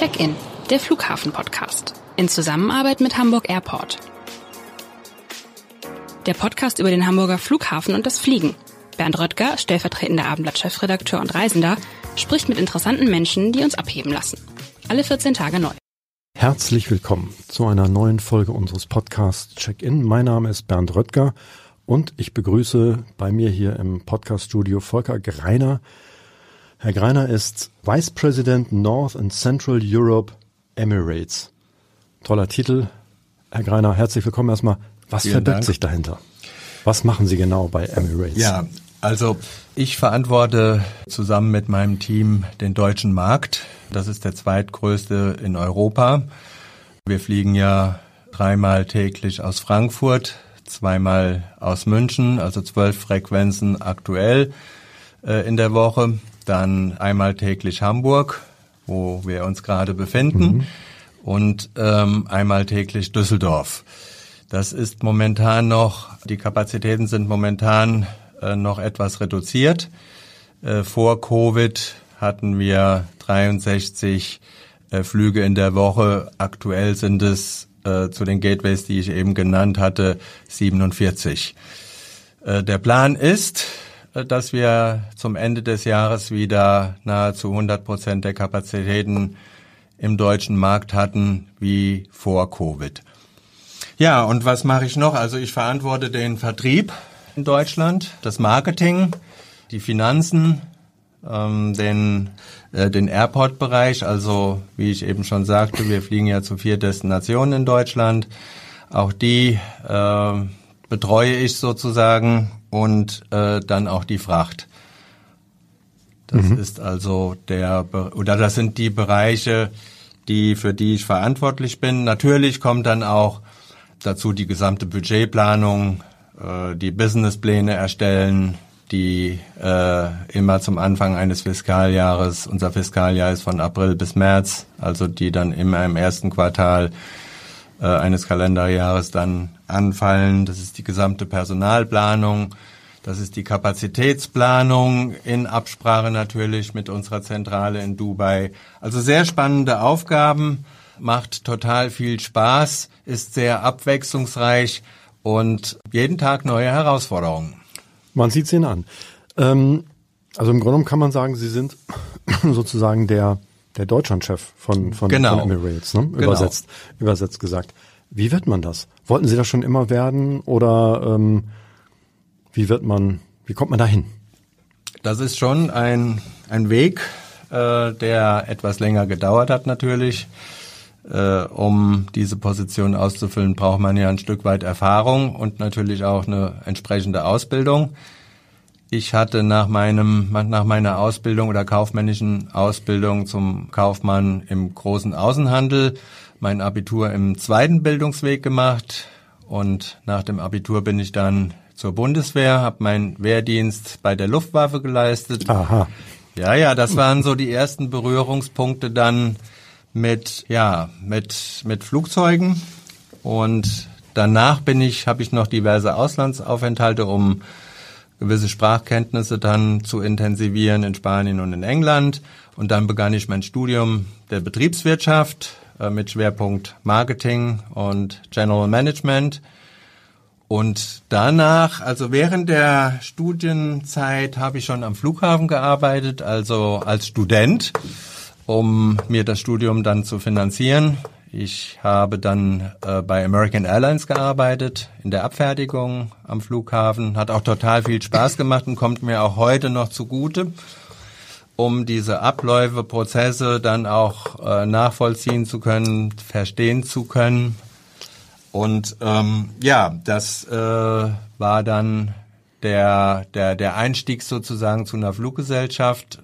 Check-in, der Flughafen-Podcast. In Zusammenarbeit mit Hamburg Airport. Der Podcast über den Hamburger Flughafen und das Fliegen. Bernd Röttger, stellvertretender Abendblatt-Chefredakteur und Reisender, spricht mit interessanten Menschen, die uns abheben lassen. Alle 14 Tage neu. Herzlich willkommen zu einer neuen Folge unseres Podcasts Check-in. Mein Name ist Bernd Röttger und ich begrüße bei mir hier im Podcaststudio Volker Greiner. Herr Greiner ist Vice President North and Central Europe Emirates. Toller Titel. Herr Greiner, herzlich willkommen erstmal. Was Vielen verbirgt Dank. sich dahinter? Was machen Sie genau bei Emirates? Ja, also ich verantworte zusammen mit meinem Team den deutschen Markt. Das ist der zweitgrößte in Europa. Wir fliegen ja dreimal täglich aus Frankfurt, zweimal aus München, also zwölf Frequenzen aktuell äh, in der Woche. Dann einmal täglich Hamburg, wo wir uns gerade befinden, und ähm, einmal täglich Düsseldorf. Das ist momentan noch, die Kapazitäten sind momentan äh, noch etwas reduziert. Äh, vor Covid hatten wir 63 äh, Flüge in der Woche. Aktuell sind es äh, zu den Gateways, die ich eben genannt hatte, 47. Äh, der Plan ist, dass wir zum Ende des Jahres wieder nahezu 100 Prozent der Kapazitäten im deutschen Markt hatten wie vor Covid. Ja, und was mache ich noch? Also ich verantworte den Vertrieb in Deutschland, das Marketing, die Finanzen, ähm, den, äh, den Airport-Bereich. Also wie ich eben schon sagte, wir fliegen ja zu vier Destinationen in Deutschland. Auch die äh, betreue ich sozusagen und äh, dann auch die Fracht. Das ist also der oder das sind die Bereiche, die für die ich verantwortlich bin. Natürlich kommt dann auch dazu die gesamte Budgetplanung, äh, die Businesspläne erstellen, die äh, immer zum Anfang eines Fiskaljahres, unser Fiskaljahr ist von April bis März, also die dann immer im ersten Quartal äh, eines Kalenderjahres dann anfallen. Das ist die gesamte Personalplanung. Das ist die Kapazitätsplanung in Absprache natürlich mit unserer Zentrale in Dubai. Also sehr spannende Aufgaben, macht total viel Spaß, ist sehr abwechslungsreich und jeden Tag neue Herausforderungen. Man sieht es Ihnen an. Ähm, also im Grunde kann man sagen, Sie sind sozusagen der, der Deutschlandchef von, von, Genau. von Emirates, ne? Genau. übersetzt, übersetzt gesagt. Wie wird man das? Wollten Sie das schon immer werden oder ähm, wie wird man, wie kommt man dahin? Das ist schon ein, ein Weg, äh, der etwas länger gedauert hat natürlich. Äh, um diese Position auszufüllen, braucht man ja ein Stück weit Erfahrung und natürlich auch eine entsprechende Ausbildung. Ich hatte nach meinem, nach meiner Ausbildung oder kaufmännischen Ausbildung zum Kaufmann im großen Außenhandel mein Abitur im zweiten Bildungsweg gemacht und nach dem Abitur bin ich dann zur Bundeswehr, habe meinen Wehrdienst bei der Luftwaffe geleistet. Aha. Ja, ja, das waren so die ersten Berührungspunkte dann mit ja, mit mit Flugzeugen und danach bin ich habe ich noch diverse Auslandsaufenthalte, um gewisse Sprachkenntnisse dann zu intensivieren in Spanien und in England und dann begann ich mein Studium der Betriebswirtschaft äh, mit Schwerpunkt Marketing und General Management. Und danach, also während der Studienzeit, habe ich schon am Flughafen gearbeitet, also als Student, um mir das Studium dann zu finanzieren. Ich habe dann äh, bei American Airlines gearbeitet, in der Abfertigung am Flughafen. Hat auch total viel Spaß gemacht und kommt mir auch heute noch zugute, um diese Abläufe, Prozesse dann auch äh, nachvollziehen zu können, verstehen zu können. Und ähm, ja, das äh, war dann der, der, der Einstieg sozusagen zu einer Fluggesellschaft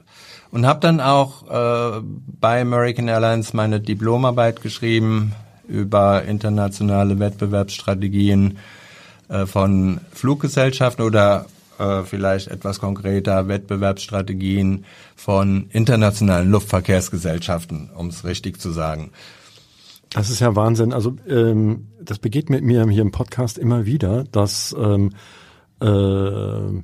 und habe dann auch äh, bei American Airlines meine Diplomarbeit geschrieben über internationale Wettbewerbsstrategien äh, von Fluggesellschaften oder äh, vielleicht etwas konkreter Wettbewerbsstrategien von internationalen Luftverkehrsgesellschaften, um es richtig zu sagen. Das ist ja Wahnsinn. Also ähm, das begegnet mir hier im Podcast immer wieder, dass ähm, äh,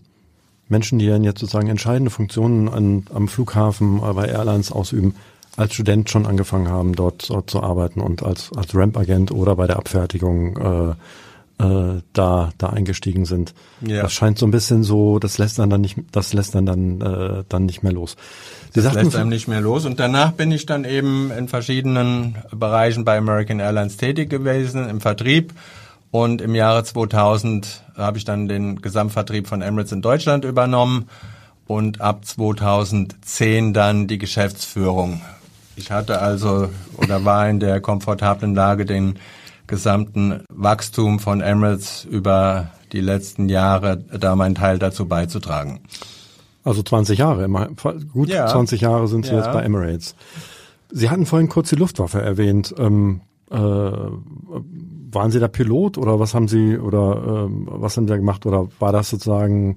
Menschen, die dann jetzt sozusagen entscheidende Funktionen an, am Flughafen, äh, bei Airlines ausüben, als Student schon angefangen haben, dort, dort zu arbeiten und als, als Ramp-Agent oder bei der Abfertigung äh, äh, da, da eingestiegen sind. Ja. Das scheint so ein bisschen so, das lässt dann dann nicht, das lässt dann dann, äh, dann nicht mehr los. Sie das lässt einem nicht mehr los. Und danach bin ich dann eben in verschiedenen Bereichen bei American Airlines tätig gewesen, im Vertrieb. Und im Jahre 2000 habe ich dann den Gesamtvertrieb von Emirates in Deutschland übernommen und ab 2010 dann die Geschäftsführung ich hatte also oder war in der komfortablen Lage, den gesamten Wachstum von Emirates über die letzten Jahre da meinen Teil dazu beizutragen. Also 20 Jahre, gut ja. 20 Jahre sind Sie ja. jetzt bei Emirates. Sie hatten vorhin kurz die Luftwaffe erwähnt. Ähm, äh, waren Sie da Pilot oder was haben Sie oder ähm, was haben Sie da gemacht oder war das sozusagen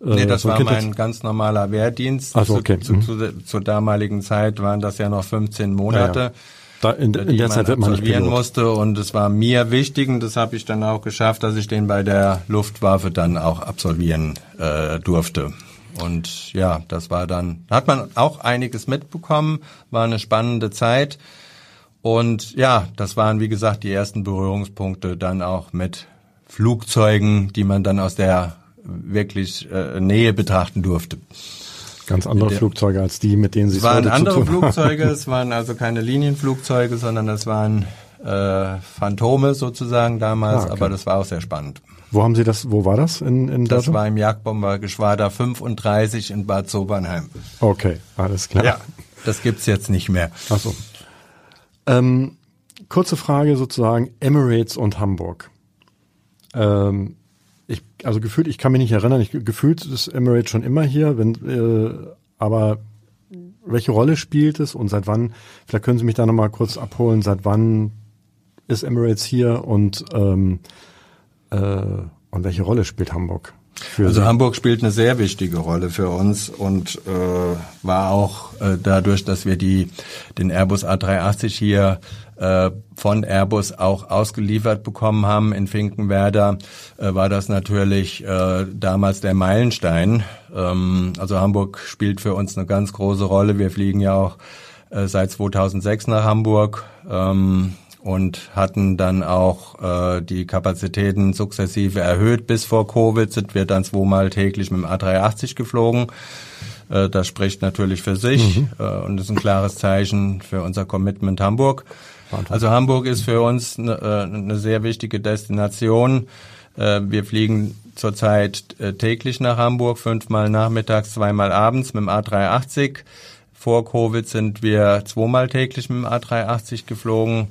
äh, nee, das so war mein ganz normaler Wehrdienst. Also okay. Zu, zu, zu, zur damaligen Zeit waren das ja noch 15 Monate. Ja, ja. Da in, in der Zeit wird man nicht Pilot. musste und es war mir wichtig und das habe ich dann auch geschafft, dass ich den bei der Luftwaffe dann auch absolvieren äh, durfte. Und ja, das war dann, hat man auch einiges mitbekommen, war eine spannende Zeit. Und ja, das waren wie gesagt die ersten Berührungspunkte dann auch mit Flugzeugen, die man dann aus der wirklich äh, Nähe betrachten durfte. Ganz andere der, Flugzeuge als die, mit denen Sie es waren andere Flugzeuge. es waren also keine Linienflugzeuge, sondern es waren äh, Phantome sozusagen damals. Ah, okay. Aber das war auch sehr spannend. Wo haben Sie das? Wo war das in in Das Datum? war im Jagdbombergeschwader 35 in Bad Sobernheim. Okay, alles klar. Ja, das gibt's jetzt nicht mehr. Ach so. Ähm, kurze Frage sozusagen Emirates und Hamburg. Ähm, ich, also gefühlt, ich kann mich nicht erinnern, ich, gefühlt ist Emirates schon immer hier, wenn, äh, aber welche Rolle spielt es und seit wann, vielleicht können Sie mich da nochmal kurz abholen, seit wann ist Emirates hier und, ähm, äh, und welche Rolle spielt Hamburg? Also Sie? Hamburg spielt eine sehr wichtige Rolle für uns und äh, war auch äh, dadurch, dass wir die den Airbus A380 hier äh, von Airbus auch ausgeliefert bekommen haben in Finkenwerder, äh, war das natürlich äh, damals der Meilenstein. Ähm, also Hamburg spielt für uns eine ganz große Rolle. Wir fliegen ja auch äh, seit 2006 nach Hamburg. Ähm, und hatten dann auch äh, die Kapazitäten sukzessive erhöht. Bis vor Covid sind wir dann zweimal täglich mit dem A380 geflogen. Äh, das spricht natürlich für sich mhm. äh, und ist ein klares Zeichen für unser Commitment Hamburg. Also Hamburg ist für uns eine, äh, eine sehr wichtige Destination. Äh, wir fliegen zurzeit äh, täglich nach Hamburg, fünfmal nachmittags, zweimal abends mit dem A380. Vor Covid sind wir zweimal täglich mit dem A380 geflogen.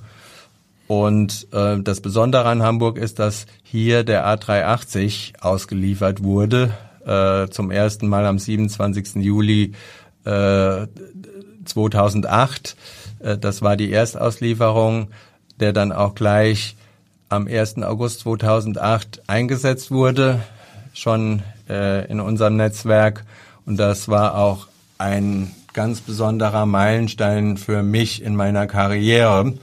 Und äh, das Besondere an Hamburg ist, dass hier der A380 ausgeliefert wurde, äh, zum ersten Mal am 27. Juli äh, 2008. Äh, das war die Erstauslieferung, der dann auch gleich am 1. August 2008 eingesetzt wurde, schon äh, in unserem Netzwerk. Und das war auch ein ganz besonderer Meilenstein für mich in meiner Karriere,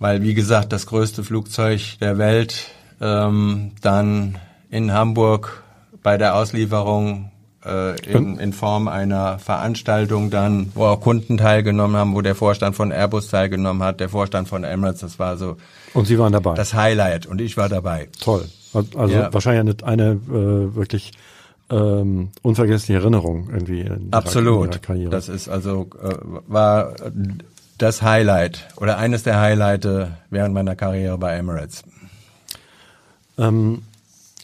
weil, wie gesagt, das größte Flugzeug der Welt ähm, dann in Hamburg bei der Auslieferung äh, in, in Form einer Veranstaltung dann, wo auch Kunden teilgenommen haben, wo der Vorstand von Airbus teilgenommen hat, der Vorstand von Emirates, das war so. Und Sie waren dabei? Das Highlight und ich war dabei. Toll. Also ja. wahrscheinlich eine, eine äh, wirklich ähm, unvergessliche Erinnerung irgendwie. In Absolut. Ihrer Karriere. Das ist also äh, war das Highlight oder eines der Highlights während meiner Karriere bei Emirates. Ähm,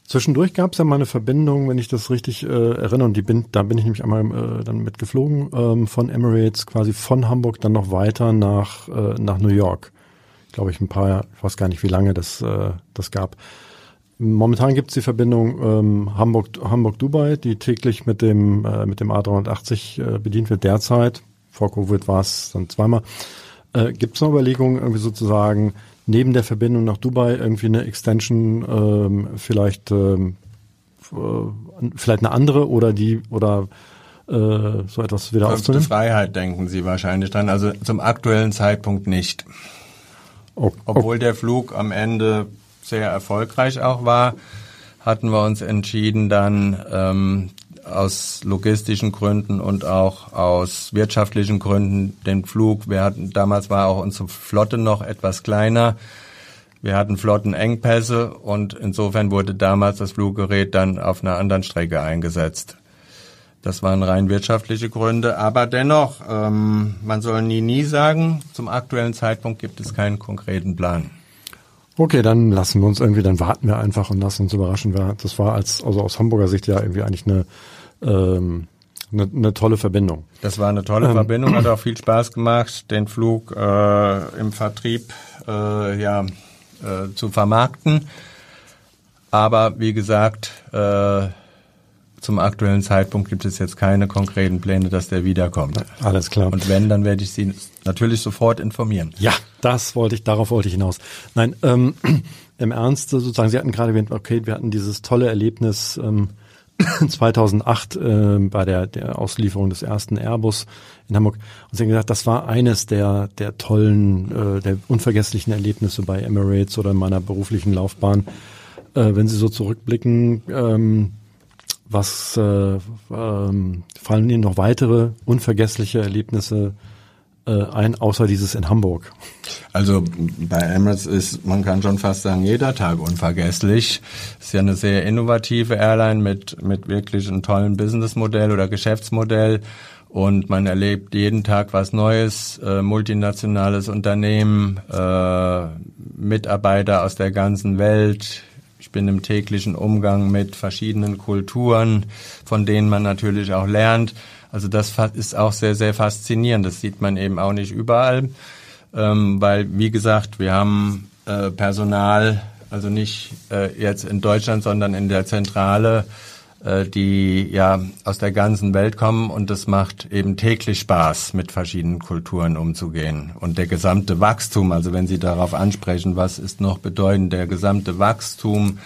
Zwischendurch gab es ja mal eine Verbindung, wenn ich das richtig äh, erinnere, und die bin, da bin ich nämlich einmal äh, dann mitgeflogen, ähm, von Emirates quasi von Hamburg dann noch weiter nach, äh, nach New York. Glaube ich, ein paar, ich weiß gar nicht, wie lange das, äh, das gab. Momentan gibt es die Verbindung ähm, Hamburg, Hamburg-Dubai, die täglich mit dem, äh, mit dem A380 äh, bedient wird derzeit. Vor Covid war es dann zweimal. Äh, gibt es noch Überlegungen, irgendwie sozusagen neben der Verbindung nach Dubai irgendwie eine Extension ähm, vielleicht ähm, äh, vielleicht eine andere oder die oder äh, so etwas wieder Fünfte aufzunehmen? Freiheit denken Sie wahrscheinlich dann, also zum aktuellen Zeitpunkt nicht. Oh, Obwohl der Flug am Ende sehr erfolgreich auch war, hatten wir uns entschieden, dann ähm, aus logistischen Gründen und auch aus wirtschaftlichen Gründen den Flug. Wir hatten, damals war auch unsere Flotte noch etwas kleiner. Wir hatten Flottenengpässe und insofern wurde damals das Fluggerät dann auf einer anderen Strecke eingesetzt. Das waren rein wirtschaftliche Gründe, aber dennoch, ähm, man soll nie, nie sagen, zum aktuellen Zeitpunkt gibt es keinen konkreten Plan. Okay, dann lassen wir uns irgendwie, dann warten wir einfach und lassen uns überraschen. Das war als, also aus Hamburger Sicht ja irgendwie eigentlich eine, ähm, eine, eine tolle Verbindung. Das war eine tolle ähm. Verbindung, hat auch viel Spaß gemacht, den Flug äh, im Vertrieb äh, ja, äh, zu vermarkten. Aber wie gesagt, äh, zum aktuellen Zeitpunkt gibt es jetzt keine konkreten Pläne, dass der wiederkommt. Alles klar. Und wenn, dann werde ich Sie natürlich sofort informieren. Ja, das wollte ich, darauf wollte ich hinaus. Nein, ähm, im Ernst sozusagen, Sie hatten gerade erwähnt, okay, wir hatten dieses tolle Erlebnis ähm, 2008 äh, bei der, der Auslieferung des ersten Airbus in Hamburg. Und Sie haben gesagt, das war eines der, der tollen, äh, der unvergesslichen Erlebnisse bei Emirates oder in meiner beruflichen Laufbahn. Äh, wenn Sie so zurückblicken, ähm, was äh, ähm, fallen Ihnen noch weitere unvergessliche Erlebnisse ein, außer dieses in Hamburg? Also bei Emirates ist, man kann schon fast sagen, jeder Tag unvergesslich. Ist ja eine sehr innovative Airline mit, mit wirklich einem tollen Businessmodell oder Geschäftsmodell. Und man erlebt jeden Tag was Neues, äh, multinationales Unternehmen, äh, Mitarbeiter aus der ganzen Welt, ich bin im täglichen Umgang mit verschiedenen Kulturen, von denen man natürlich auch lernt. Also das ist auch sehr, sehr faszinierend. Das sieht man eben auch nicht überall, ähm, weil, wie gesagt, wir haben äh, Personal, also nicht äh, jetzt in Deutschland, sondern in der Zentrale, äh, die ja aus der ganzen Welt kommen und es macht eben täglich Spaß, mit verschiedenen Kulturen umzugehen. Und der gesamte Wachstum, also wenn Sie darauf ansprechen, was ist noch bedeutend, der gesamte Wachstum,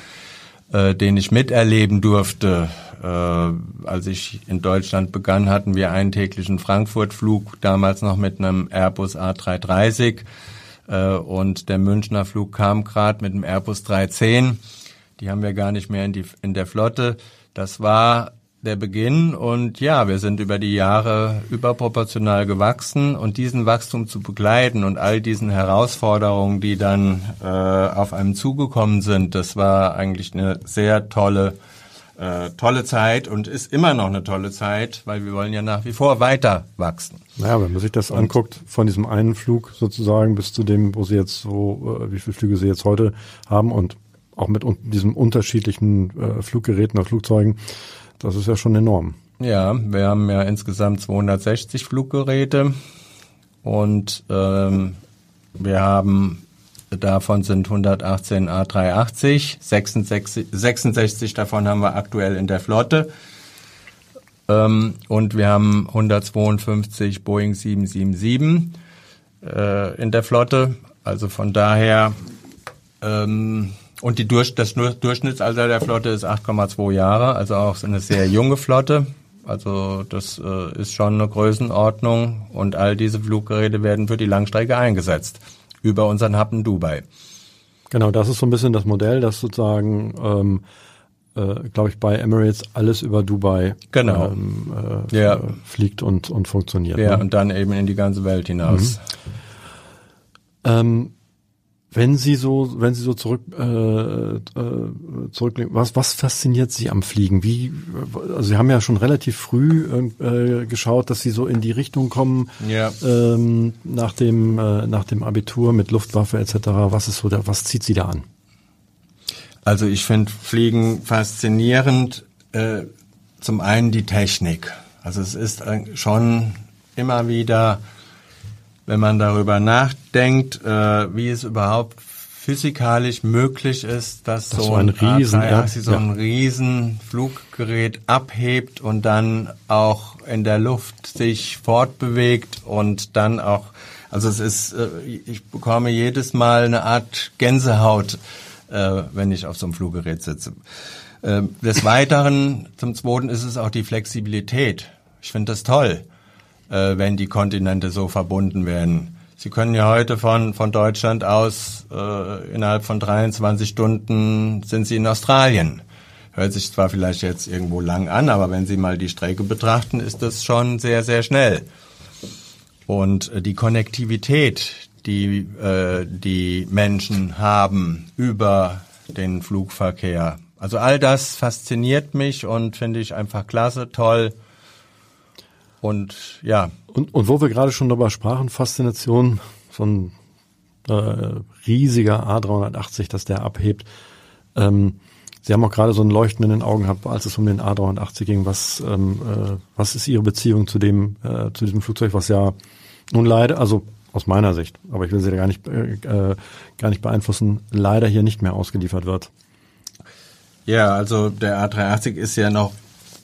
äh, den ich miterleben durfte, äh, als ich in Deutschland begann, hatten wir einen täglichen Frankfurt-Flug, damals noch mit einem Airbus A330 äh, und der Münchner Flug kam gerade mit einem Airbus 310. Die haben wir gar nicht mehr in, die, in der Flotte. Das war der Beginn und ja, wir sind über die Jahre überproportional gewachsen und diesen Wachstum zu begleiten und all diesen Herausforderungen, die dann äh, auf einem zugekommen sind, das war eigentlich eine sehr tolle äh, tolle Zeit und ist immer noch eine tolle Zeit, weil wir wollen ja nach wie vor weiter wachsen. Naja, wenn man sich das und anguckt, von diesem einen Flug sozusagen bis zu dem, wo Sie jetzt so, äh, wie viele Flüge Sie jetzt heute haben und auch mit un diesem unterschiedlichen äh, Fluggeräten oder Flugzeugen, das ist ja schon enorm. Ja, wir haben ja insgesamt 260 Fluggeräte und ähm, wir haben davon sind 118 A380, 66, 66 davon haben wir aktuell in der Flotte. Ähm, und wir haben 152 Boeing 777 äh, in der Flotte. Also von daher ähm, und die Durch, das Durchschnittsalter der Flotte ist 8,2 Jahre, also auch eine sehr junge Flotte. Also das äh, ist schon eine Größenordnung. Und all diese Fluggeräte werden für die Langstrecke eingesetzt über unseren Hub in Dubai. Genau, das ist so ein bisschen das Modell, das sozusagen, ähm, äh, glaube ich, bei Emirates alles über Dubai genau. ähm, äh, ja. fliegt und, und funktioniert. Ja, ne? und dann eben in die ganze Welt hinaus. Mhm. Ähm, wenn Sie so, wenn Sie so zurück äh, äh, zurückblicken, was was fasziniert Sie am Fliegen? Wie, also Sie haben ja schon relativ früh äh, geschaut, dass Sie so in die Richtung kommen ja. ähm, nach dem äh, nach dem Abitur mit Luftwaffe etc. Was ist so da, was zieht Sie da an? Also ich finde Fliegen faszinierend. Äh, zum einen die Technik. Also es ist schon immer wieder wenn man darüber nachdenkt, äh, wie es überhaupt physikalisch möglich ist, dass das so ein, Riesen, ja, so ein Riesenfluggerät abhebt und dann auch in der Luft sich fortbewegt und dann auch, also es ist, äh, ich bekomme jedes Mal eine Art Gänsehaut, äh, wenn ich auf so einem Fluggerät sitze. Äh, des Weiteren, zum Zweiten ist es auch die Flexibilität. Ich finde das toll äh, wenn die Kontinente so verbunden werden. Sie können ja heute von, von Deutschland aus äh, innerhalb von 23 Stunden sind Sie in Australien. Hört sich zwar vielleicht jetzt irgendwo lang an, aber wenn Sie mal die Strecke betrachten, ist das schon sehr, sehr schnell. Und äh, die Konnektivität, die äh, die Menschen haben über den Flugverkehr, also all das fasziniert mich und finde ich einfach klasse, toll. Und ja. Und, und wo wir gerade schon darüber sprachen, Faszination von äh, riesiger A380, dass der abhebt. Ähm, Sie haben auch gerade so ein Leuchten in den Augen gehabt, als es um den A380 ging. Was, ähm, äh, was ist Ihre Beziehung zu dem, äh, zu diesem Flugzeug, was ja nun leider, also aus meiner Sicht, aber ich will Sie da gar nicht, äh, äh gar nicht beeinflussen, leider hier nicht mehr ausgeliefert wird? Ja, also der A380 ist ja noch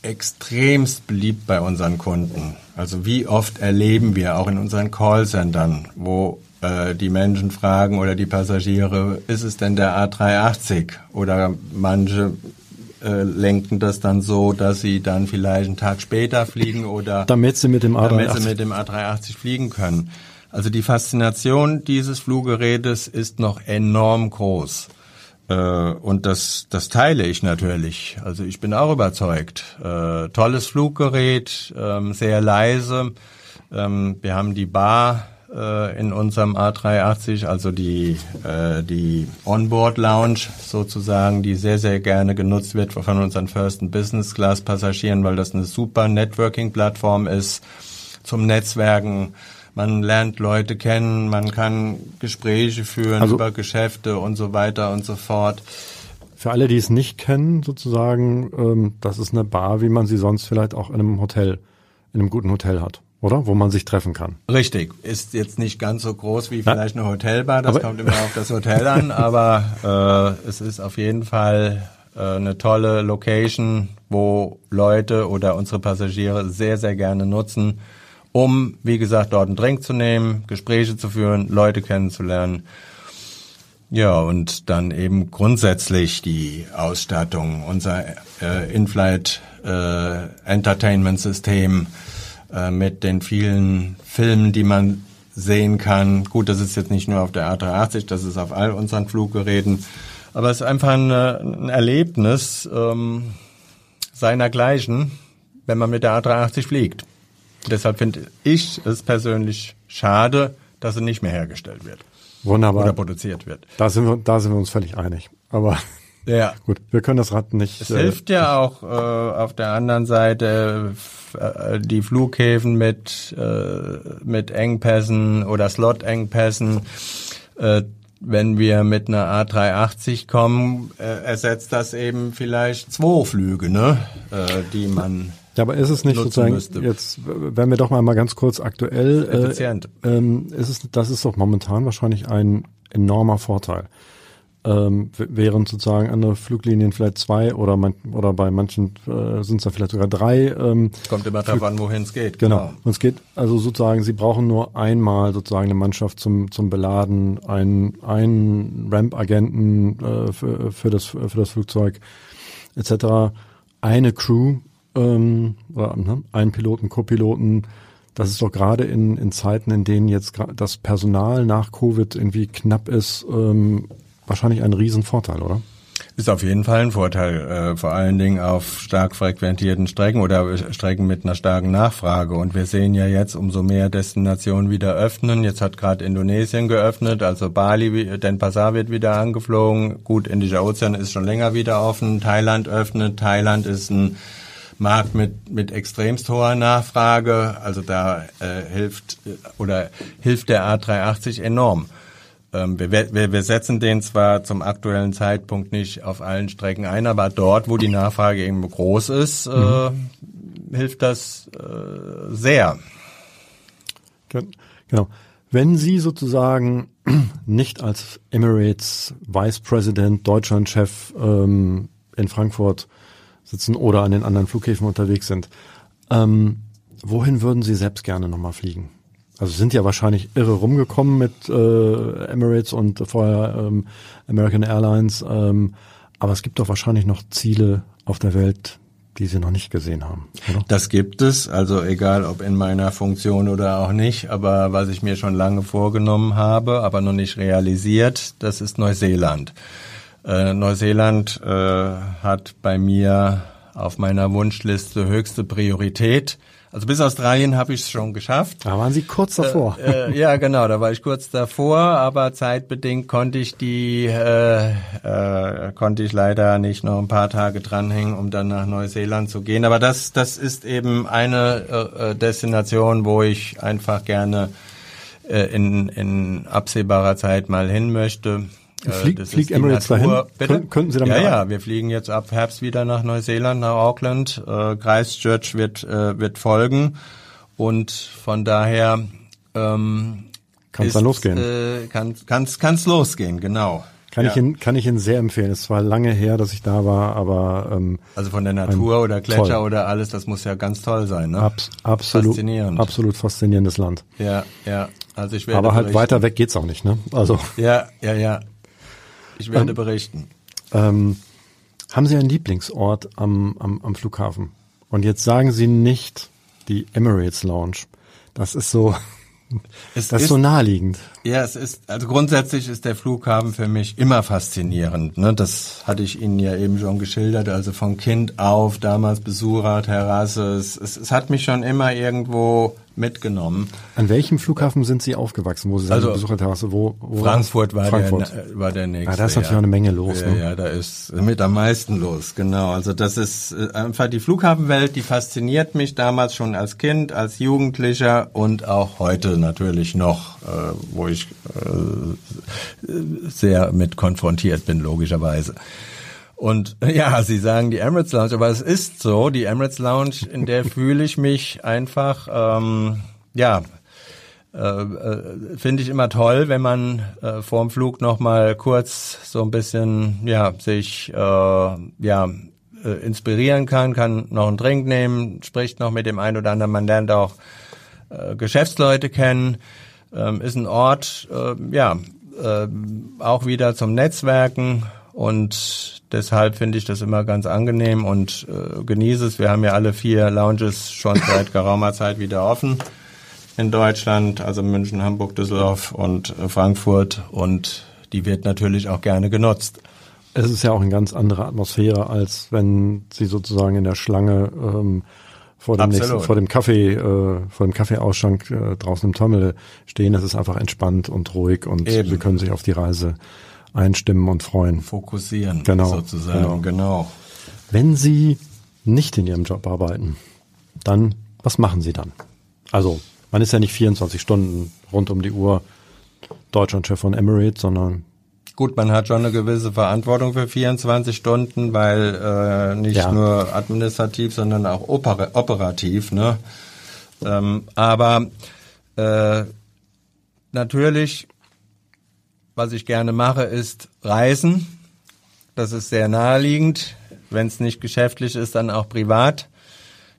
extremst beliebt bei unseren Kunden. Also wie oft erleben wir auch in unseren Callcentern, wo äh, die Menschen fragen oder die Passagiere, ist es denn der A380? Oder manche äh, lenken das dann so, dass sie dann vielleicht einen Tag später fliegen oder damit sie mit dem A380, damit sie mit dem A380 fliegen können. Also die Faszination dieses Fluggerätes ist noch enorm groß. Äh, und das, das teile ich natürlich. Also ich bin auch überzeugt. Äh, tolles Fluggerät, ähm, sehr leise. Ähm, wir haben die Bar äh, in unserem A380, also die, die Onboard Lounge sozusagen, die sehr, sehr gerne genutzt wird von unseren First and Business Class Passagieren, weil das eine super Networking-Plattform ist zum Netzwerken. Man lernt Leute kennen, man kann Gespräche führen also, über Geschäfte und so weiter und so fort. Für alle, die es nicht kennen, sozusagen, ähm, das ist eine Bar, wie man sie sonst vielleicht auch in einem Hotel, in einem guten Hotel hat oder? Wo man sich treffen kann. Richtig. Ist jetzt nicht ganz so groß wie vielleicht eine Hotelbar, das aber kommt immer auf das Hotel an, aber äh, es ist auf jeden Fall äh, eine tolle Location, wo Leute oder unsere Passagiere sehr, sehr gerne nutzen, um, wie gesagt, dort einen Drink zu nehmen, Gespräche zu führen, Leute kennenzulernen. Ja, und dann eben grundsätzlich die Ausstattung, unser äh, In-Flight äh, Entertainment System, äh, mit den vielen Filmen, die man sehen kann. Gut, das ist jetzt nicht nur auf der A380, das ist auf all unseren Fluggeräten. Aber es ist einfach ein, ein Erlebnis ähm, seinergleichen, wenn man mit der A380 fliegt. Deshalb finde ich es persönlich schade, dass sie nicht mehr hergestellt wird. Wunderbar. Oder produziert wird. Da sind wir, da sind wir uns völlig einig. Aber ja. gut, wir können das Rad nicht. Es äh, hilft ja auch äh, auf der anderen Seite äh, die Flughäfen mit, äh, mit Engpässen oder Slot-Engpässen. Äh, wenn wir mit einer A380 kommen, äh, ersetzt das eben vielleicht zwei Flüge, ne, äh, die man ja, aber ist es nicht sozusagen müsste. jetzt, wenn wir doch mal, mal ganz kurz aktuell, Effizient. Äh, ähm, ist es, das ist doch momentan wahrscheinlich ein enormer Vorteil ähm, während sozusagen andere Fluglinien vielleicht zwei oder man, oder bei manchen äh, sind es da vielleicht sogar drei. Ähm, Kommt immer darauf an, wohin es geht. Genau. genau. Und es geht also sozusagen, sie brauchen nur einmal sozusagen eine Mannschaft zum zum Beladen, einen einen Ramp-Agenten äh, für, für das für das Flugzeug etc. Eine Crew ähm, oder ne, einen Piloten, Co-Piloten. Das ist doch gerade in, in Zeiten, in denen jetzt das Personal nach Covid irgendwie knapp ist, ähm, wahrscheinlich ein Riesenvorteil, oder? Ist auf jeden Fall ein Vorteil, äh, vor allen Dingen auf stark frequentierten Strecken oder Strecken mit einer starken Nachfrage. Und wir sehen ja jetzt, umso mehr Destinationen wieder öffnen. Jetzt hat gerade Indonesien geöffnet, also Bali, Denpasar wird wieder angeflogen. Gut, Indischer Ozean ist schon länger wieder offen. Thailand öffnet. Thailand ist ein Markt mit, mit extremst hoher Nachfrage. Also da äh, hilft oder hilft der A380 enorm. Ähm, wir, wir, wir setzen den zwar zum aktuellen Zeitpunkt nicht auf allen Strecken ein, aber dort, wo die Nachfrage eben groß ist, äh, mhm. äh, hilft das äh, sehr. Genau. Wenn Sie sozusagen nicht als Emirates Vice President, Deutschlandchef ähm, in Frankfurt sitzen oder an den anderen Flughäfen unterwegs sind, ähm, wohin würden Sie selbst gerne nochmal fliegen? Also sind ja wahrscheinlich irre rumgekommen mit äh, Emirates und vorher ähm, American Airlines. Ähm, aber es gibt doch wahrscheinlich noch Ziele auf der Welt, die Sie noch nicht gesehen haben. Oder? Das gibt es, also egal ob in meiner Funktion oder auch nicht. Aber was ich mir schon lange vorgenommen habe, aber noch nicht realisiert, das ist Neuseeland. Äh, Neuseeland äh, hat bei mir auf meiner Wunschliste höchste Priorität. Also bis Australien habe ich es schon geschafft. Da waren Sie kurz davor. Äh, äh, ja, genau, da war ich kurz davor, aber zeitbedingt konnte ich die äh, äh, konnte ich leider nicht noch ein paar Tage dranhängen, um dann nach Neuseeland zu gehen. Aber das das ist eben eine äh, äh Destination, wo ich einfach gerne äh, in, in absehbarer Zeit mal hin möchte. Flieg, äh, fliegt Emirates dahin? Bitte? Könnten Sie damit Ja, ja, wir fliegen jetzt ab Herbst wieder nach Neuseeland, nach Auckland. Äh, Christchurch wird, äh, wird folgen. Und von daher ähm, kann es dann losgehen. Äh, kann kann's, kann's losgehen, genau. Kann ja. ich Ihnen kann ich Ihnen sehr empfehlen. Es war lange her, dass ich da war, aber ähm, also von der Natur oder Gletscher toll. oder alles, das muss ja ganz toll sein, ne? Abs absolut, faszinierend, absolut faszinierendes Land. Ja, ja. Also ich werde aber halt weiter weg geht's auch nicht, ne? Also ja, ja, ja. Ich werde ähm, berichten. Ähm, haben Sie einen Lieblingsort am, am, am Flughafen? Und jetzt sagen Sie nicht die Emirates Lounge. Das ist so, es das ist, ist so naheliegend. Ja, es ist, also grundsätzlich ist der Flughafen für mich immer faszinierend. Ne? Das hatte ich Ihnen ja eben schon geschildert. Also von Kind auf, damals Besucher, Terrasse. Es, es, es hat mich schon immer irgendwo mitgenommen. An welchem Flughafen sind Sie aufgewachsen, wo Sie also, Besucherterrasse? Wo, wo Frankfurt war, Frankfurt der, war der nächste. Ja, da ist natürlich ja. auch eine Menge los. Ja, ne? ja, da ist mit am meisten los, genau. Also das ist äh, einfach die Flughafenwelt, die fasziniert mich damals schon als Kind, als Jugendlicher und auch heute natürlich noch, äh, wo ich äh, sehr mit konfrontiert bin, logischerweise. Und ja, Sie sagen die Emirates Lounge, aber es ist so, die Emirates Lounge, in der fühle ich mich einfach, ähm, ja, äh, äh, finde ich immer toll, wenn man äh, vor dem Flug noch mal kurz so ein bisschen, ja, sich, äh, ja, äh, inspirieren kann, kann noch einen Drink nehmen, spricht noch mit dem einen oder anderen, man lernt auch äh, Geschäftsleute kennen, ähm, ist ein Ort, äh, ja, äh, auch wieder zum Netzwerken und deshalb finde ich das immer ganz angenehm und äh, genieße es. Wir haben ja alle vier Lounges schon seit geraumer Zeit wieder offen in Deutschland, also München, Hamburg, Düsseldorf und äh, Frankfurt und die wird natürlich auch gerne genutzt. Es ist ja auch eine ganz andere Atmosphäre, als wenn Sie sozusagen in der Schlange ähm, vor dem nächsten, vor dem Kaffee, äh, vor dem Kaffeeausschank äh, draußen im Terminal stehen. Es ist einfach entspannt und ruhig und Eben. Sie können sich auf die Reise einstimmen und freuen. Fokussieren, genau, sozusagen, genau. genau. Wenn Sie nicht in Ihrem Job arbeiten, dann, was machen Sie dann? Also, man ist ja nicht 24 Stunden rund um die Uhr Deutschlandchef von Emirates, sondern Gut, man hat schon eine gewisse Verantwortung für 24 Stunden, weil äh, nicht ja. nur administrativ, sondern auch oper operativ. Ne? Ähm, aber äh, natürlich was ich gerne mache, ist Reisen. Das ist sehr naheliegend. Wenn es nicht geschäftlich ist, dann auch privat.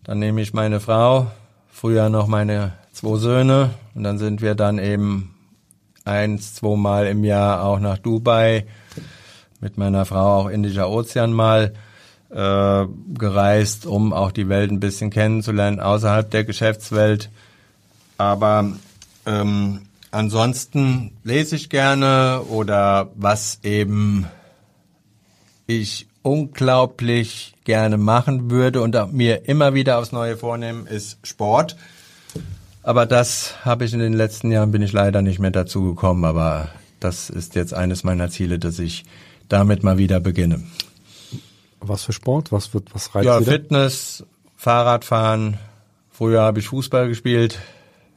Dann nehme ich meine Frau, früher noch meine zwei Söhne und dann sind wir dann eben eins, zweimal im Jahr auch nach Dubai mit meiner Frau auch Indischer Ozean mal äh, gereist, um auch die Welt ein bisschen kennenzulernen außerhalb der Geschäftswelt. Aber ähm, Ansonsten lese ich gerne oder was eben ich unglaublich gerne machen würde und mir immer wieder aufs Neue vornehmen, ist Sport. Aber das habe ich in den letzten Jahren, bin ich leider nicht mehr dazu gekommen, aber das ist jetzt eines meiner Ziele, dass ich damit mal wieder beginne. Was für Sport? Was wird, was reizt Ja, wieder? Fitness, Fahrradfahren. Früher habe ich Fußball gespielt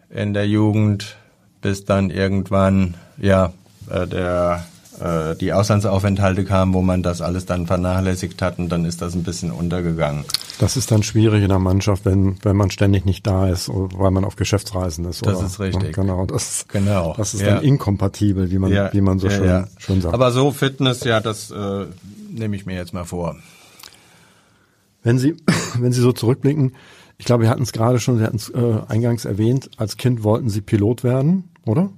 in der Jugend, bis dann irgendwann ja äh, der äh, die Auslandsaufenthalte kamen, wo man das alles dann vernachlässigt hat und dann ist das ein bisschen untergegangen. Das ist dann schwierig in der Mannschaft, wenn wenn man ständig nicht da ist, weil man auf Geschäftsreisen ist. Das oder? ist richtig. Genau, das, genau. das ist ja. dann inkompatibel, wie man ja. wie man so schön, ja. schön sagt. Aber so Fitness, ja, das äh, nehme ich mir jetzt mal vor. Wenn Sie wenn Sie so zurückblicken, ich glaube, wir hatten es gerade schon, Sie hatten es äh, eingangs erwähnt, als Kind wollten Sie Pilot werden oder?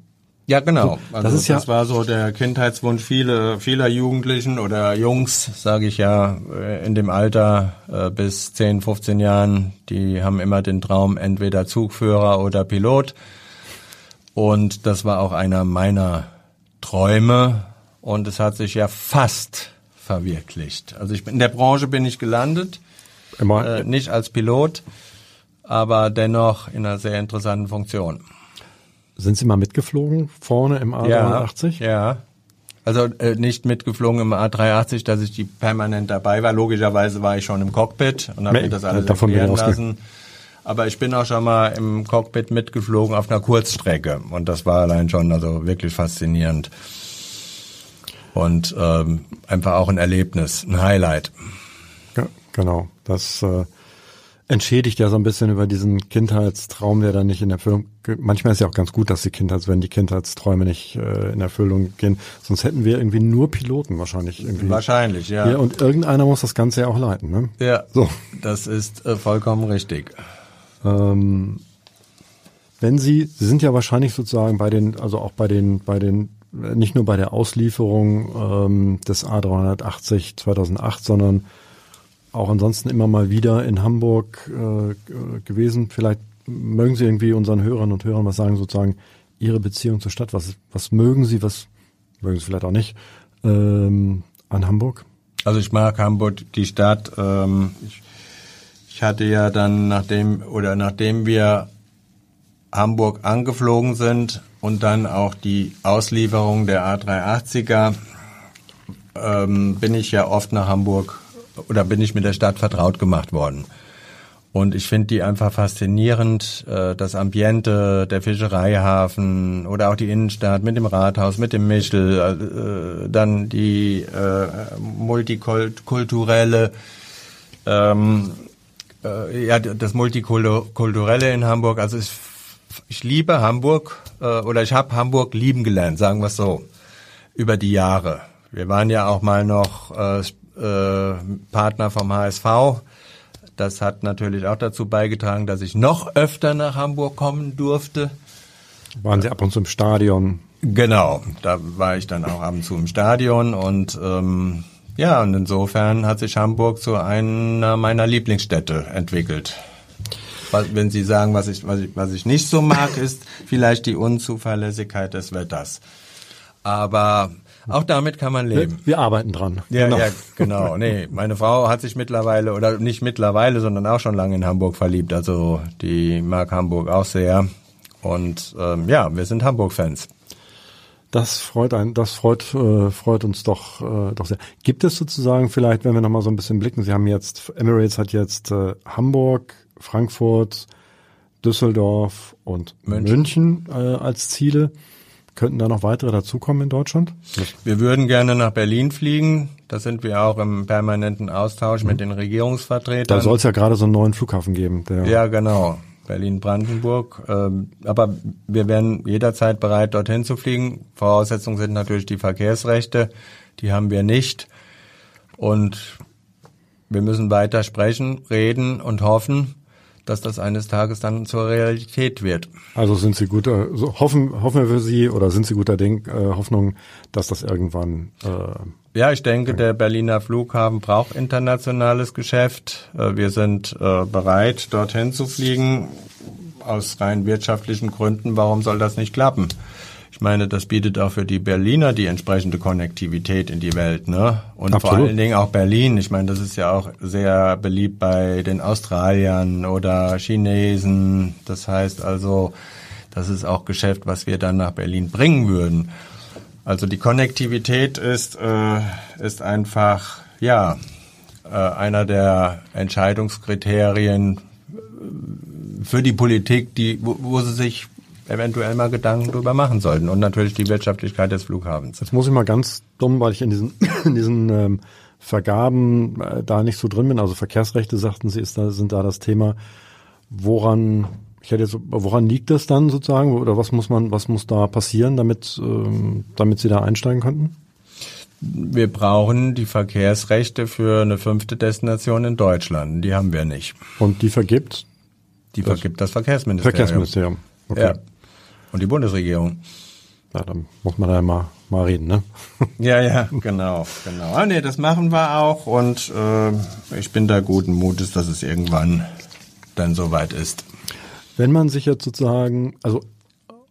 Ja, genau. Also das, ist ja das war so der Kindheitswunsch viele, vieler Jugendlichen oder Jungs, sage ich ja, äh, in dem Alter äh, bis 10, 15 Jahren, die haben immer den Traum, entweder Zugführer oder Pilot. Und das war auch einer meiner Träume. Und es hat sich ja fast, verwirklicht. Also ich bin, in der Branche bin ich gelandet, Immer, äh, nicht als Pilot, aber dennoch in einer sehr interessanten Funktion. Sind Sie mal mitgeflogen vorne im A380? Ja, ja. Also äh, nicht mitgeflogen im A380, dass ich die permanent dabei war. Logischerweise war ich schon im Cockpit und habe mir das alles davon erklären lassen. Aber ich bin auch schon mal im Cockpit mitgeflogen auf einer Kurzstrecke und das war allein schon also wirklich faszinierend und ähm, einfach auch ein Erlebnis, ein Highlight. Ja, genau. Das äh, entschädigt ja so ein bisschen über diesen Kindheitstraum, der dann nicht in Erfüllung. Manchmal ist ja auch ganz gut, dass die Kindheits, wenn die Kindheitsträume nicht äh, in Erfüllung gehen. Sonst hätten wir irgendwie nur Piloten wahrscheinlich irgendwie. Wahrscheinlich, ja. Hier, und irgendeiner muss das Ganze ja auch leiten, ne? ja, So. das ist äh, vollkommen richtig. Ähm, wenn Sie, Sie sind ja wahrscheinlich sozusagen bei den, also auch bei den, bei den, nicht nur bei der Auslieferung ähm, des A380 2008, sondern auch ansonsten immer mal wieder in Hamburg äh, gewesen. Vielleicht mögen Sie irgendwie unseren Hörern und Hörern was sagen, sozusagen Ihre Beziehung zur Stadt. Was, was mögen Sie, was mögen Sie vielleicht auch nicht ähm, an Hamburg? Also ich mag Hamburg, die Stadt. Ähm, ich, ich hatte ja dann, nachdem oder nachdem wir Hamburg angeflogen sind und dann auch die Auslieferung der A380er, ähm, bin ich ja oft nach Hamburg oder bin ich mit der Stadt vertraut gemacht worden. Und ich finde die einfach faszinierend, äh, das Ambiente, der Fischereihafen oder auch die Innenstadt mit dem Rathaus, mit dem Michel, äh, dann die äh, multikulturelle, ähm, äh, ja, das Multikulturelle in Hamburg. Also ich, ich liebe Hamburg äh, oder ich habe Hamburg lieben gelernt, sagen wir es so, über die Jahre. Wir waren ja auch mal noch äh, äh, Partner vom HSV. Das hat natürlich auch dazu beigetragen, dass ich noch öfter nach Hamburg kommen durfte. Waren Sie ab und zu im Stadion? Genau, da war ich dann auch ab und zu im Stadion und ähm, ja, und insofern hat sich Hamburg zu einer meiner Lieblingsstädte entwickelt. Was, wenn Sie sagen, was ich, was, ich, was ich nicht so mag, ist vielleicht die Unzuverlässigkeit des Wetters. Aber auch damit kann man leben. Wir arbeiten dran. Ja, genau. ja, genau. Nee, meine Frau hat sich mittlerweile, oder nicht mittlerweile, sondern auch schon lange in Hamburg verliebt. Also die mag Hamburg auch sehr. Und ähm, ja, wir sind Hamburg-Fans. Das freut ein, das freut, äh, freut uns doch, äh, doch sehr. Gibt es sozusagen vielleicht, wenn wir nochmal so ein bisschen blicken, Sie haben jetzt, Emirates hat jetzt äh, Hamburg, Frankfurt, Düsseldorf und München, München äh, als Ziele. Könnten da noch weitere dazukommen in Deutschland? Wir würden gerne nach Berlin fliegen. Da sind wir auch im permanenten Austausch mhm. mit den Regierungsvertretern. Da soll es ja gerade so einen neuen Flughafen geben. Ja, genau. Berlin-Brandenburg. Ähm, aber wir wären jederzeit bereit, dorthin zu fliegen. Voraussetzungen sind natürlich die Verkehrsrechte. Die haben wir nicht. Und wir müssen weiter sprechen, reden und hoffen, dass das eines Tages dann zur Realität wird. Also sind Sie guter, so hoffen, hoffen wir für Sie oder sind Sie guter Denk, äh, Hoffnung, dass das irgendwann äh, ja, ich denke, der Berliner Flughafen braucht internationales Geschäft. Äh, Wir sind äh, bereit, dorthin zu fliegen. Aus rein wirtschaftlichen Gründen, warum soll das nicht klappen? Ich meine, das bietet auch für die Berliner die entsprechende Konnektivität in die Welt, ne? Und Absolut. vor allen Dingen auch Berlin. Ich meine, das ist ja auch sehr beliebt bei den Australiern oder Chinesen. Das heißt also, das ist auch Geschäft, was wir dann nach Berlin bringen würden. Also die Konnektivität ist, äh, ist einfach, ja, äh, einer der Entscheidungskriterien für die Politik, die, wo, wo sie sich eventuell mal Gedanken drüber machen sollten. Und natürlich die Wirtschaftlichkeit des Flughafens. Jetzt muss ich mal ganz dumm, weil ich in diesen, in diesen ähm, Vergaben äh, da nicht so drin bin. Also Verkehrsrechte, sagten Sie, ist da, sind da das Thema. Woran, ich hätte jetzt, woran liegt das dann sozusagen? Oder was muss man, was muss da passieren, damit, ähm, damit Sie da einsteigen könnten? Wir brauchen die Verkehrsrechte für eine fünfte Destination in Deutschland. Die haben wir nicht. Und die vergibt? Die vergibt das Verkehrsministerium. Verkehrsministerium. Okay. Ja. Und die Bundesregierung. Ja, dann muss man da mal, mal reden, ne? Ja, ja, genau, genau. Ah, nee, das machen wir auch und äh, ich bin da guten Mutes, dass es irgendwann dann soweit ist. Wenn man sich jetzt sozusagen, also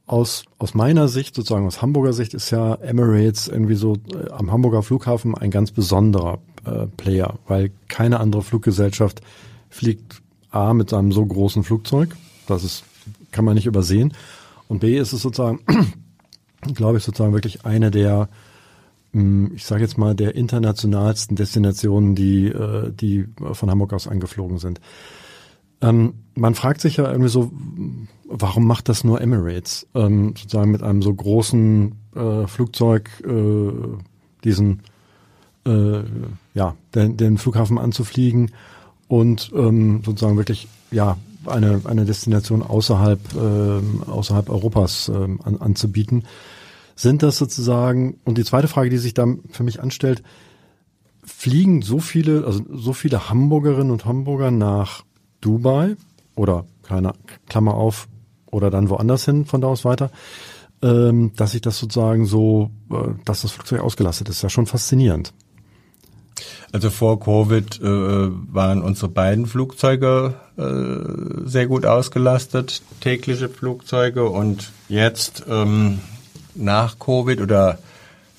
aus, aus meiner Sicht, sozusagen aus Hamburger Sicht, ist ja Emirates irgendwie so äh, am Hamburger Flughafen ein ganz besonderer äh, Player, weil keine andere Fluggesellschaft fliegt A mit einem so großen Flugzeug, das ist, kann man nicht übersehen. Und B ist es sozusagen, glaube ich, sozusagen wirklich eine der, hm, ich sage jetzt mal, der internationalsten Destinationen, die, äh, die von Hamburg aus angeflogen sind. Ähm, man fragt sich ja irgendwie so, warum macht das nur Emirates? Ähm, sozusagen mit einem so großen äh, Flugzeug äh, diesen ja den, den Flughafen anzufliegen und ähm, sozusagen wirklich ja eine eine Destination außerhalb äh, außerhalb Europas äh, an, anzubieten. Sind das sozusagen und die zweite Frage, die sich da für mich anstellt, fliegen so viele also so viele Hamburgerinnen und Hamburger nach Dubai oder keine Klammer auf oder dann woanders hin von da aus weiter, ähm, dass ich das sozusagen so, äh, dass das Flugzeug ausgelastet ist, ja schon faszinierend. Also vor Covid äh, waren unsere beiden Flugzeuge äh, sehr gut ausgelastet, tägliche Flugzeuge und jetzt ähm, nach Covid oder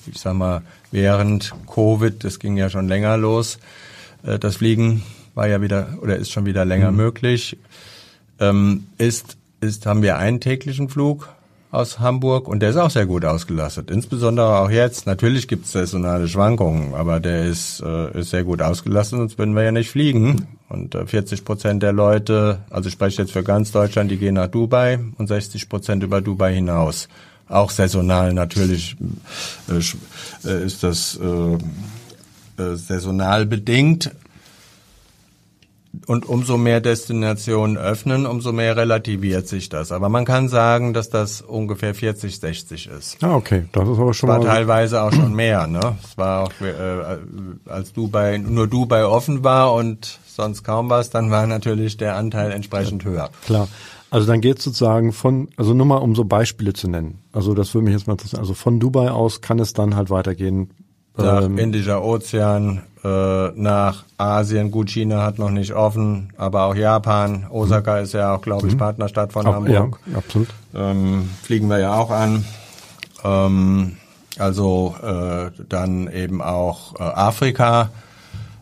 ich sag mal während Covid, das ging ja schon länger los, äh, das Fliegen war ja wieder oder ist schon wieder länger mhm. möglich. Ähm, ist, ist, haben wir einen täglichen Flug aus Hamburg und der ist auch sehr gut ausgelastet. Insbesondere auch jetzt. Natürlich gibt es saisonale Schwankungen, aber der ist, äh, ist sehr gut ausgelastet, sonst würden wir ja nicht fliegen. Und äh, 40 Prozent der Leute, also ich spreche jetzt für ganz Deutschland, die gehen nach Dubai und 60 Prozent über Dubai hinaus. Auch saisonal natürlich äh, äh ist das äh, äh, saisonal bedingt, und umso mehr Destinationen öffnen, umso mehr relativiert sich das. Aber man kann sagen, dass das ungefähr 40, 60 ist. Ah, okay. Das ist aber schon war mal teilweise auch schon mehr. Ne? Es war auch, äh, als Dubai, nur Dubai offen war und sonst kaum was, dann war natürlich der Anteil entsprechend höher. Klar. Also dann geht sozusagen von, also nur mal um so Beispiele zu nennen. Also das würde mich jetzt mal interessieren. Also von Dubai aus kann es dann halt weitergehen. Nach ähm, Indischer Ozean, äh, nach Asien. Gut, China hat noch nicht offen, aber auch Japan. Osaka mhm. ist ja auch, glaube ich, mhm. Partnerstadt von auch, Hamburg. Ja, absolut. Ähm, fliegen wir ja auch an. Ähm, also äh, dann eben auch äh, Afrika.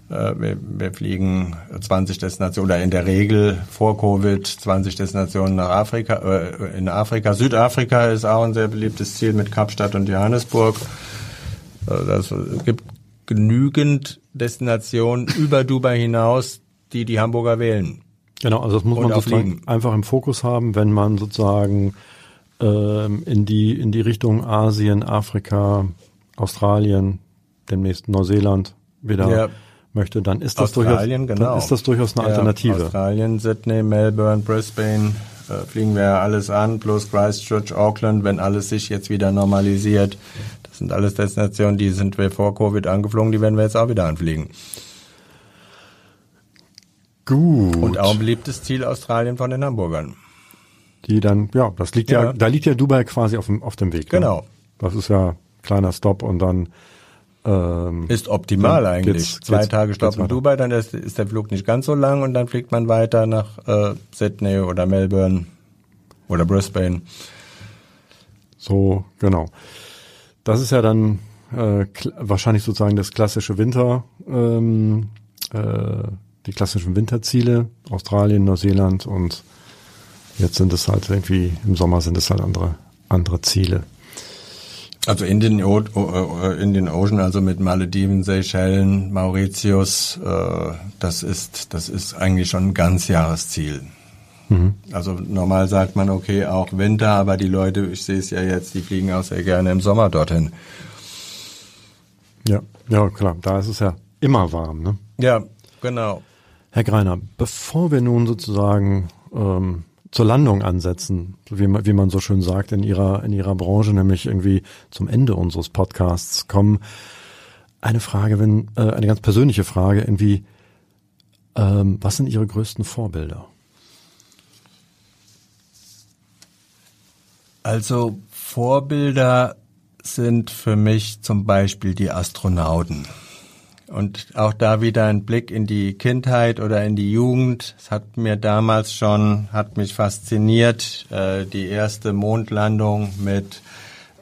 Äh, wir, wir fliegen 20 Destinationen oder in der Regel vor Covid 20 Destinationen nach Afrika. Äh, in Afrika, Südafrika ist auch ein sehr beliebtes Ziel mit Kapstadt und Johannesburg. Äh, das gibt genügend Destinationen über Dubai hinaus, die die Hamburger wählen. Genau, also das muss man sozusagen einfach im Fokus haben, wenn man sozusagen ähm, in die in die Richtung Asien, Afrika, Australien, demnächst Neuseeland wieder ja. möchte, dann ist das durchaus genau. dann ist das durchaus eine ja, Alternative. Australien, Sydney, Melbourne, Brisbane äh, fliegen wir alles an, plus Christchurch, Auckland, wenn alles sich jetzt wieder normalisiert sind alles Destinationen, die sind wir vor Covid angeflogen, die werden wir jetzt auch wieder anfliegen. Gut. Und auch ein beliebtes Ziel Australien von den Hamburgern. Die dann, ja, das liegt ja, ja da liegt ja Dubai quasi auf dem, auf dem Weg. Ne? Genau. Ne? Das ist ja kleiner Stopp und dann ähm, ist optimal eigentlich. Geht's, Zwei geht's, Tage Stopp in Dubai, dann ist, ist, der Flug nicht ganz so lang und dann fliegt man weiter nach äh, Sydney oder Melbourne oder Brisbane. So, genau. Das ist ja dann äh, wahrscheinlich sozusagen das klassische Winter, ähm, äh, die klassischen Winterziele, Australien, Neuseeland und jetzt sind es halt irgendwie, im Sommer sind es halt andere, andere Ziele. Also in den, o äh, in den Ocean, also mit Malediven, Seychellen, Mauritius, äh, das ist, das ist eigentlich schon ein Ganzjahresziel. Mhm. Also normal sagt man, okay, auch Winter, aber die Leute, ich sehe es ja jetzt, die fliegen auch sehr gerne im Sommer dorthin. Ja, ja, klar, da ist es ja immer warm, ne? Ja, genau. Herr Greiner, bevor wir nun sozusagen ähm, zur Landung ansetzen, wie man, wie man so schön sagt in ihrer in ihrer Branche, nämlich irgendwie zum Ende unseres Podcasts kommen, eine Frage, wenn äh, eine ganz persönliche Frage, irgendwie, ähm, was sind Ihre größten Vorbilder? Also Vorbilder sind für mich zum Beispiel die Astronauten. Und auch da wieder ein Blick in die Kindheit oder in die Jugend. Es hat mir damals schon, hat mich fasziniert, äh, die erste Mondlandung mit,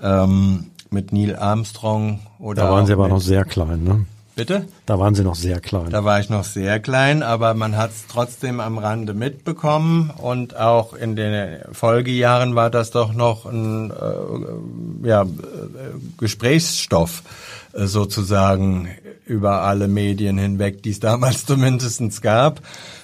ähm, mit Neil Armstrong oder. Da waren Sie aber noch sehr klein, ne? Bitte? Da waren Sie noch sehr klein. Da war ich noch sehr klein, aber man hat es trotzdem am Rande mitbekommen und auch in den Folgejahren war das doch noch ein äh, ja, Gesprächsstoff äh, sozusagen über alle Medien hinweg, die es damals zumindest gab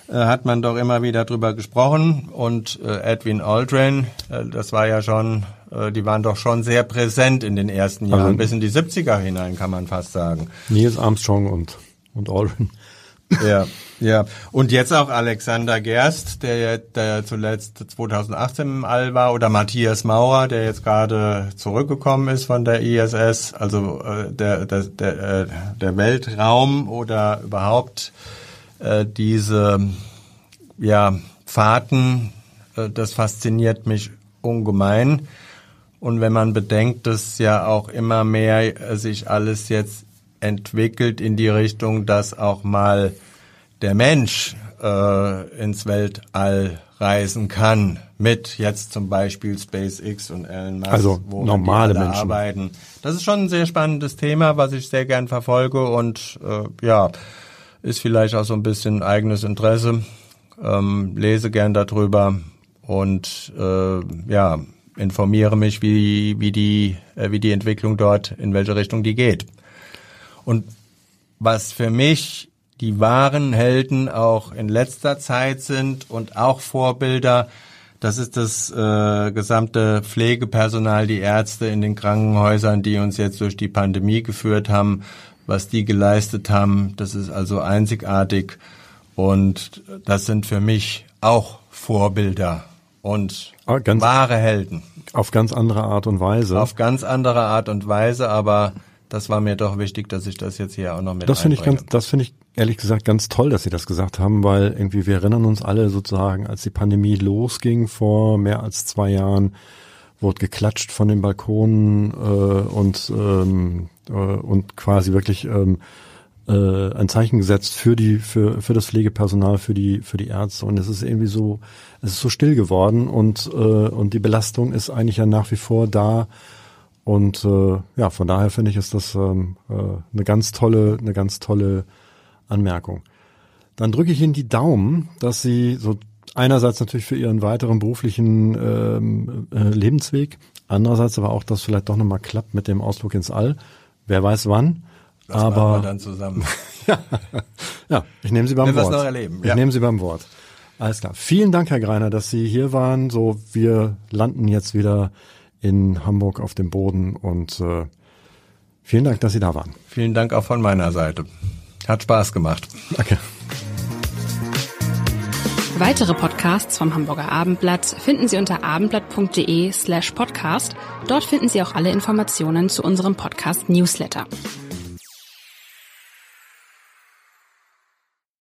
äh, hat man doch immer wieder drüber gesprochen und äh, Edwin Aldrin, das war ja schon die waren doch schon sehr präsent in den ersten Jahren, also, bis in die 70er hinein, kann man fast sagen. Niels Armstrong und, und Aldrin. Ja, ja. Und jetzt auch Alexander Gerst, der, der zuletzt 2018 im All war, oder Matthias Maurer, der jetzt gerade zurückgekommen ist von der ISS, also äh, der, der, der, äh, der Weltraum oder überhaupt äh, diese ja, Fahrten, äh, das fasziniert mich ungemein. Und wenn man bedenkt, dass ja auch immer mehr sich alles jetzt entwickelt in die Richtung, dass auch mal der Mensch äh, ins Weltall reisen kann, mit jetzt zum Beispiel SpaceX und Elon Musk, also wo normale Menschen arbeiten. Das ist schon ein sehr spannendes Thema, was ich sehr gern verfolge und äh, ja, ist vielleicht auch so ein bisschen eigenes Interesse. Ähm, lese gern darüber und äh, ja, informiere mich, wie, wie, die, äh, wie die Entwicklung dort, in welche Richtung die geht. Und was für mich die wahren Helden auch in letzter Zeit sind und auch Vorbilder, das ist das äh, gesamte Pflegepersonal, die Ärzte in den Krankenhäusern, die uns jetzt durch die Pandemie geführt haben, was die geleistet haben. Das ist also einzigartig und das sind für mich auch Vorbilder und ah, ganz, wahre Helden. Auf ganz andere Art und Weise. Auf ganz andere Art und Weise, aber das war mir doch wichtig, dass ich das jetzt hier auch noch mit Das finde ich ganz, das finde ich ehrlich gesagt ganz toll, dass Sie das gesagt haben, weil irgendwie wir erinnern uns alle sozusagen, als die Pandemie losging vor mehr als zwei Jahren, wurde geklatscht von den Balkonen äh, und ähm, äh, und quasi wirklich ähm, äh, ein Zeichen gesetzt für die für für das Pflegepersonal, für die für die Ärzte und es ist irgendwie so es ist so still geworden und äh, und die Belastung ist eigentlich ja nach wie vor da und äh, ja von daher finde ich ist das ähm, äh, eine ganz tolle eine ganz tolle Anmerkung. Dann drücke ich Ihnen die Daumen, dass Sie so einerseits natürlich für Ihren weiteren beruflichen ähm, äh, Lebensweg, andererseits aber auch, dass vielleicht doch nochmal klappt mit dem Ausflug ins All. Wer weiß wann. Das aber wir dann zusammen. ja, ja, ich nehme Sie beim Wenn Wort. Noch erleben. Ich nehme Sie beim Wort. Alles klar. Vielen Dank, Herr Greiner, dass Sie hier waren. So, wir landen jetzt wieder in Hamburg auf dem Boden und äh, vielen Dank, dass Sie da waren. Vielen Dank auch von meiner Seite. Hat Spaß gemacht. Danke. Weitere Podcasts vom Hamburger Abendblatt finden Sie unter abendblatt.de slash podcast. Dort finden Sie auch alle Informationen zu unserem Podcast Newsletter.